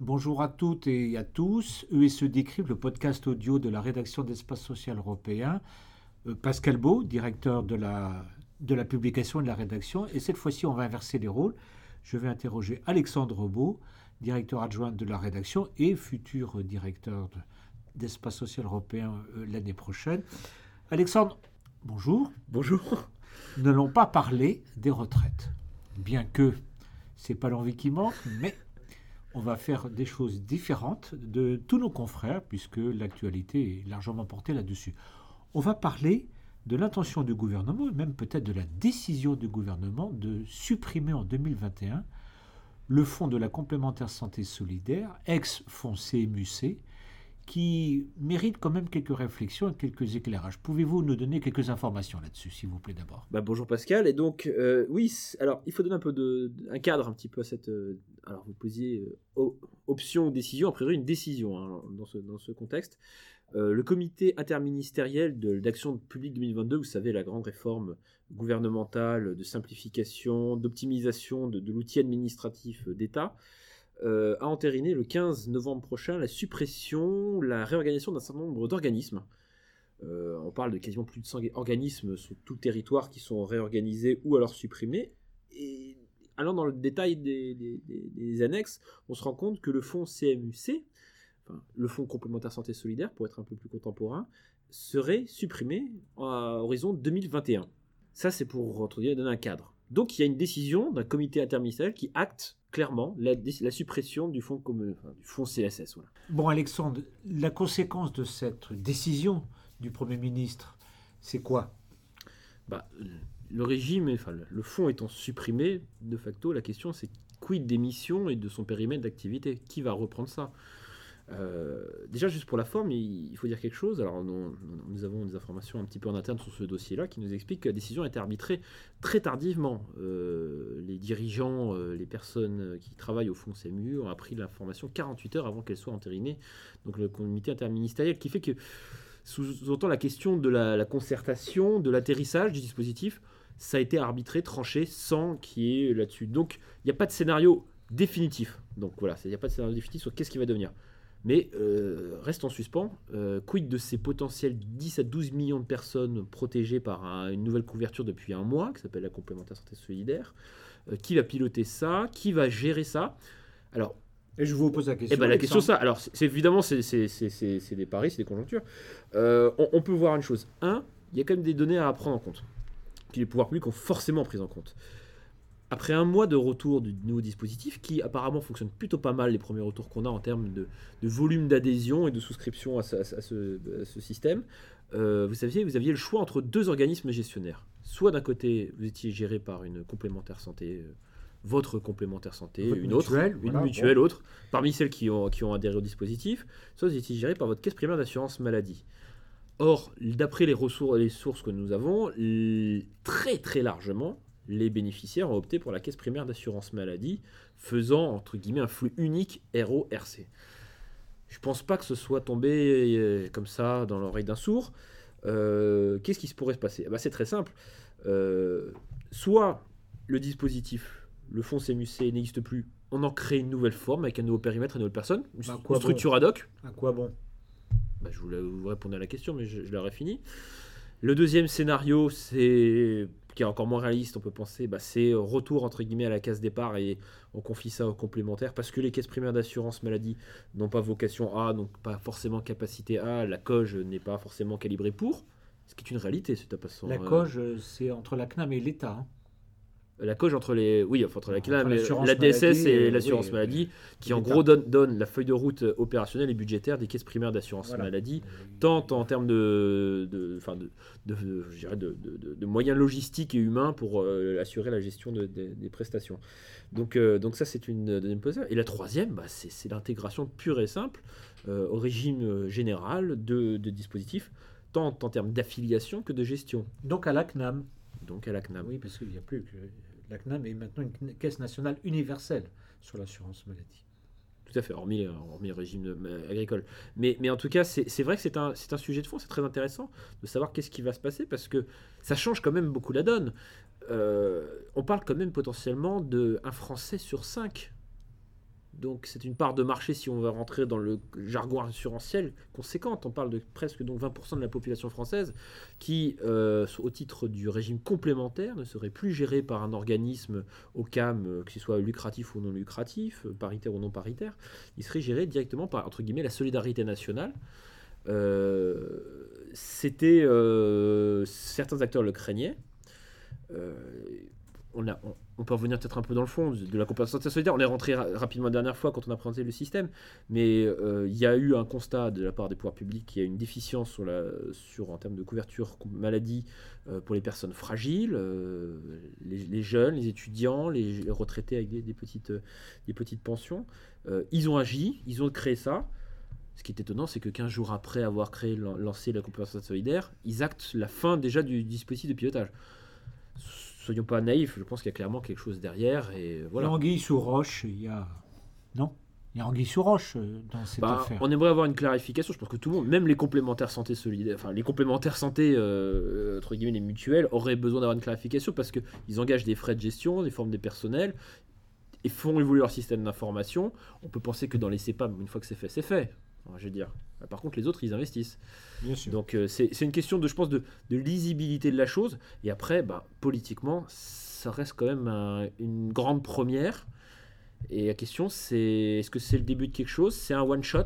Bonjour à toutes et à tous. ESE Décrypte, le podcast audio de la rédaction d'Espace Social Européen. Euh, Pascal Beau, directeur de la, de la publication et de la rédaction. Et cette fois-ci, on va inverser les rôles. Je vais interroger Alexandre Beau, directeur adjoint de la rédaction et futur directeur d'Espace Social Européen euh, l'année prochaine. Alexandre, bonjour. Bonjour. Nous n'allons pas parler des retraites, bien que c'est pas l'envie qui manque, mais on va faire des choses différentes de tous nos confrères, puisque l'actualité est largement portée là-dessus. On va parler de l'intention du gouvernement, et même peut-être de la décision du gouvernement de supprimer en 2021 le fonds de la complémentaire santé solidaire, ex-fonds CMUC, qui mérite quand même quelques réflexions et quelques éclairages. Pouvez-vous nous donner quelques informations là-dessus, s'il vous plaît, d'abord? Bah, Bonjour Pascal. Et donc, euh, oui, alors il faut donner un peu de, un cadre un petit peu à cette. Euh, alors, vous posiez euh, option décision, a priori une décision hein, dans, ce, dans ce contexte. le comité interministériel d'action publique 2022, vous savez, la grande réforme gouvernementale de simplification, d'optimisation de, de l'outil administratif d'État, euh, a entériné le 15 novembre prochain la suppression, la réorganisation d'un certain nombre d'organismes. Euh, on parle de quasiment plus de 100 organismes sur tout le territoire qui sont réorganisés ou alors supprimés. Et allant dans le détail des, annexes, on se rend compte que le fonds CMUC, le fonds complémentaire santé solidaire pour être un peu plus contemporain, serait supprimé à horizon 2021. Ça, c'est pour donner un cadre. Donc il y a une décision d'un comité interministériel qui acte clairement la, la suppression du fonds, du fonds CSS. Bon Alexandre, la conséquence de cette décision du Premier ministre, c'est quoi? Bah, Le régime, enfin, le fonds étant supprimé, de facto, la question c'est quid des missions et de son périmètre d'activité? Qui va reprendre ça? Euh, déjà, juste pour la forme, il, faut dire quelque chose. Alors, nous, avons des informations un petit peu en interne sur ce dossier-là qui nous expliquent que la décision a été arbitrée très tardivement. Euh, les dirigeants, euh, les personnes qui travaillent au fond CMU ont appris l'information 48 heures avant qu'elle soit entérinée. Donc, le comité interministériel qui fait que, sous-entend la question de la, concertation, de l'atterrissage du dispositif, ça a été arbitré, tranché, sans qu'il y ait là-dessus. Donc, il n'y a pas de scénario définitif. Donc voilà, il n'y a pas de scénario définitif sur qu'est-ce qui va devenir. Mais euh, reste en suspens. Euh, quid de ces potentiels 10 à 12 millions de personnes protégées par une nouvelle couverture depuis un mois, qui s'appelle la complémentaire santé solidaire euh, Qui va piloter ça Qui va gérer ça? Alors. Et je vous pose la question. Eh ben, la question, ça. Alors, c'est évidemment, c'est des paris, c'est des conjonctures. On, on, peut voir une chose. Un, il y a quand même des données à prendre en compte, que les pouvoirs publics ont forcément pris en compte. Après un mois de retour du nouveau dispositif, qui apparemment fonctionne plutôt pas mal, les premiers retours qu'on a en termes de, volume d'adhésion et de souscription à, ce, système, euh, vous saviez, vous aviez le choix entre deux organismes gestionnaires. Soit d'un côté, vous étiez géré par une complémentaire santé, euh, votre complémentaire santé, une autre, une mutuelle autre, parmi celles qui ont, qui ont adhéré au dispositif, soit vous étiez géré par votre caisse primaire d'assurance maladie. Or, d'après les ressources, les sources que nous avons, très très largement, les bénéficiaires ont opté pour la caisse primaire d'assurance maladie, faisant entre guillemets un flux unique RO-RC. Je pense pas que ce soit tombé euh, comme ça dans l'oreille d'un sourd. Euh, qu'est-ce qui se pourrait se passer? Eh ben, C'est très simple. Euh, soit le dispositif, le fonds CMUC n'existe plus, on en crée une nouvelle forme avec un nouveau périmètre, une nouvelle personne, une, bah, structure ad hoc. À quoi bon? Bah, Je voulais vous répondre à la question, mais je, je l'aurais fini. Le deuxième scénario, c'est qui est encore moins réaliste, on peut penser, bah, c'est retour entre guillemets à la case départ et on confie ça aux complémentaires parce que les caisses primaires d'assurance maladie n'ont pas vocation à, donc pas forcément capacité à, la COGE n'est pas forcément calibrée pour, ce qui est une réalité, c'est pas La euh, COGE, c'est entre la CNAM et l'État. Hein. La COGE entre les. Oui, entre la, la DSS et l'assurance maladie, qui en gros donne, donne, la feuille de route opérationnelle et budgétaire des caisses primaires d'assurance maladie, tant en termes de, de, de, de, de, moyens logistiques et humains pour euh, assurer la gestion des prestations. Donc, euh, donc ça, c'est une deuxième position. Et la troisième, bah, c'est l'intégration pure et simple euh, au régime général de, dispositifs, tant en termes d'affiliation que de gestion. Donc à la CNAM donc à la CNAM. Oui, parce qu'il n'y a plus que la CNAM est maintenant une caisse nationale universelle sur l'assurance maladie. Tout à fait, hormis, hormis le régime de- agricole. Mais, mais en tout cas, c'est vrai que c'est un, un sujet de fond, c'est très intéressant de savoir qu'est-ce qui va se passer parce que ça change quand même beaucoup la donne. Euh, on parle quand même potentiellement d'un Français sur cinq. Donc c'est une part de marché, si on va rentrer dans le jargon assurantiel, conséquente. On parle de presque donc 20% de la population française qui, euh, au titre du régime complémentaire, ne serait plus gérée par un organisme au CAM, euh, que ce soit lucratif ou non lucratif, euh, paritaire ou non paritaire. Il serait géré directement par, entre guillemets, la solidarité nationale. C'était... certains acteurs le craignaient. On, a, on, peut revenir peut-être un peu dans le fond de, la compensation solidaire. On est rentré ra- rapidement la dernière fois quand on a présenté le système, mais euh, il y a eu un constat de la part des pouvoirs publics qu'il y a une déficience sur la, en termes de couverture maladie euh, pour les personnes fragiles, euh, les, jeunes, les étudiants, les, retraités avec des, petites, pensions. Ils ont agi, ils ont créé ça. Ce qui est étonnant, c'est que 15 jours après avoir créé, lan- lancé la compensation solidaire, ils actent la fin déjà du dispositif de pilotage. Soyons pas naïfs, je pense qu'il y a clairement quelque chose derrière et Il y voilà. a Anguille sous roche, il y a. Non? Il y a Anguille sous roche euh, dans cette Bah, affaire. on aimerait avoir une clarification. Je pense que tout le monde, même les complémentaires santé solidaires, enfin les complémentaires santé euh, entre guillemets les mutuelles, auraient besoin d'avoir une clarification parce que ils engagent des frais de gestion, des formes de personnel et font évoluer leur système d'information. On peut penser que dans les CEPAM, une fois que c'est fait, c'est fait. Je veux dire. Par contre, les autres, ils investissent. Bien sûr. Donc euh, c'est une question de, je pense, de, de lisibilité de la chose. Et après, bah, politiquement, ça reste quand même un- une grande première. Et la question, c'est est-ce que c'est le début de quelque chose? C'est un one-shot?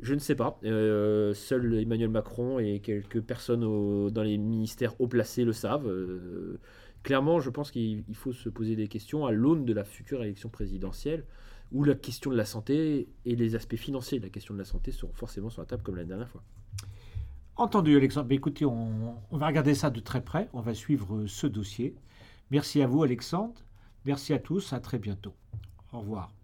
Je ne sais pas. Euh, seul Emmanuel Macron et quelques personnes au- dans les ministères haut placés le savent. Euh, clairement, je pense qu'il il faut se poser des questions à l'aune de la future élection présidentielle où la question de la santé et les aspects financiers de la question de la santé seront forcément sur la table comme la dernière fois. Entendu, Alexandre. Écoutez, on, on va regarder ça de très près. On va suivre euh, ce dossier. Merci à vous, Alexandre. Merci à tous. À très bientôt. Au revoir.